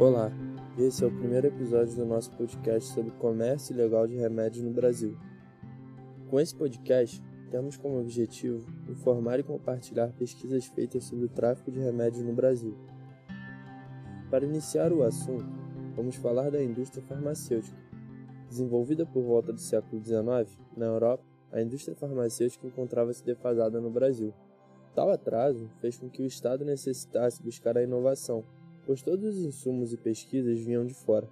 Olá, esse é o primeiro episódio do nosso podcast sobre comércio ilegal de remédios no Brasil. Com esse podcast, temos como objetivo informar e compartilhar pesquisas feitas sobre o tráfico de remédios no Brasil. Para iniciar o assunto, vamos falar da indústria farmacêutica. Desenvolvida por volta do século XIX, na Europa, a indústria farmacêutica encontrava-se defasada no Brasil. Tal atraso fez com que o Estado necessitasse buscar a inovação pois todos os insumos e pesquisas vinham de fora.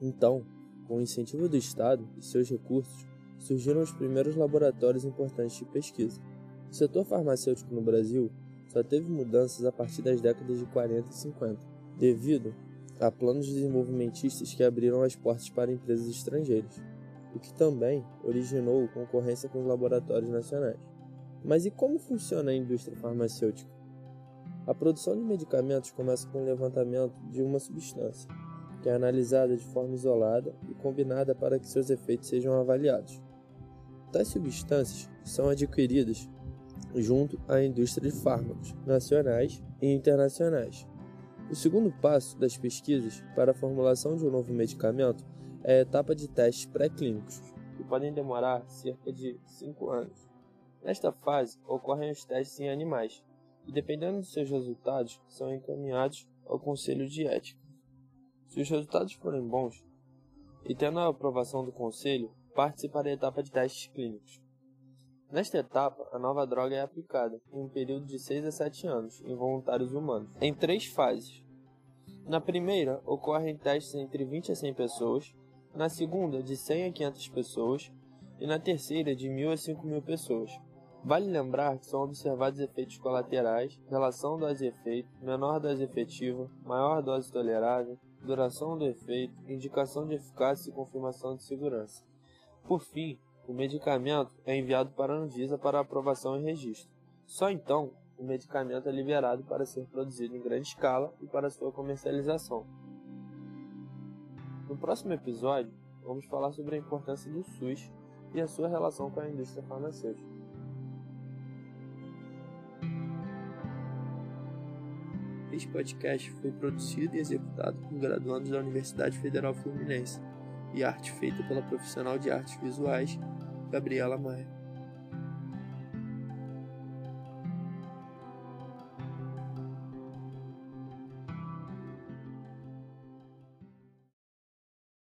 Então, com o incentivo do Estado e seus recursos, surgiram os primeiros laboratórios importantes de pesquisa. O setor farmacêutico no Brasil só teve mudanças a partir das décadas de 40 e 50, devido a planos desenvolvimentistas que abriram as portas para empresas estrangeiras, o que também originou concorrência com os laboratórios nacionais. Mas e como funciona a indústria farmacêutica? A produção de medicamentos começa com o levantamento de uma substância, que é analisada de forma isolada e combinada para que seus efeitos sejam avaliados. Tais substâncias são adquiridas junto à indústria de fármacos nacionais e internacionais. O segundo passo das pesquisas para a formulação de um novo medicamento é a etapa de testes pré-clínicos, que podem demorar cerca de 5 anos. Nesta fase, ocorrem os testes em animais, e, dependendo dos seus resultados, são encaminhados ao Conselho de Ética. Se os resultados forem bons, e tendo a aprovação do Conselho, participa da etapa de testes clínicos. Nesta etapa, a nova droga é aplicada em um período de 6 a 7 anos em voluntários humanos, em três fases. Na primeira, ocorrem testes entre 20 a 100 pessoas, na segunda, de 100 a 500 pessoas, e na terceira, de 1.000 a 5.000 pessoas. Vale lembrar que são observados efeitos colaterais, relação dose-efeito, menor dose efetiva, maior dose tolerável, duração do efeito, indicação de eficácia e confirmação de segurança. Por fim, o medicamento é enviado para a Anvisa para aprovação e registro. Só então o medicamento é liberado para ser produzido em grande escala e para sua comercialização. No próximo episódio, vamos falar sobre a importância do SUS e a sua relação com a indústria farmacêutica. Este podcast foi produzido e executado por graduandos da Universidade Federal Fluminense e arte feita pela profissional de artes visuais Gabriela Maia.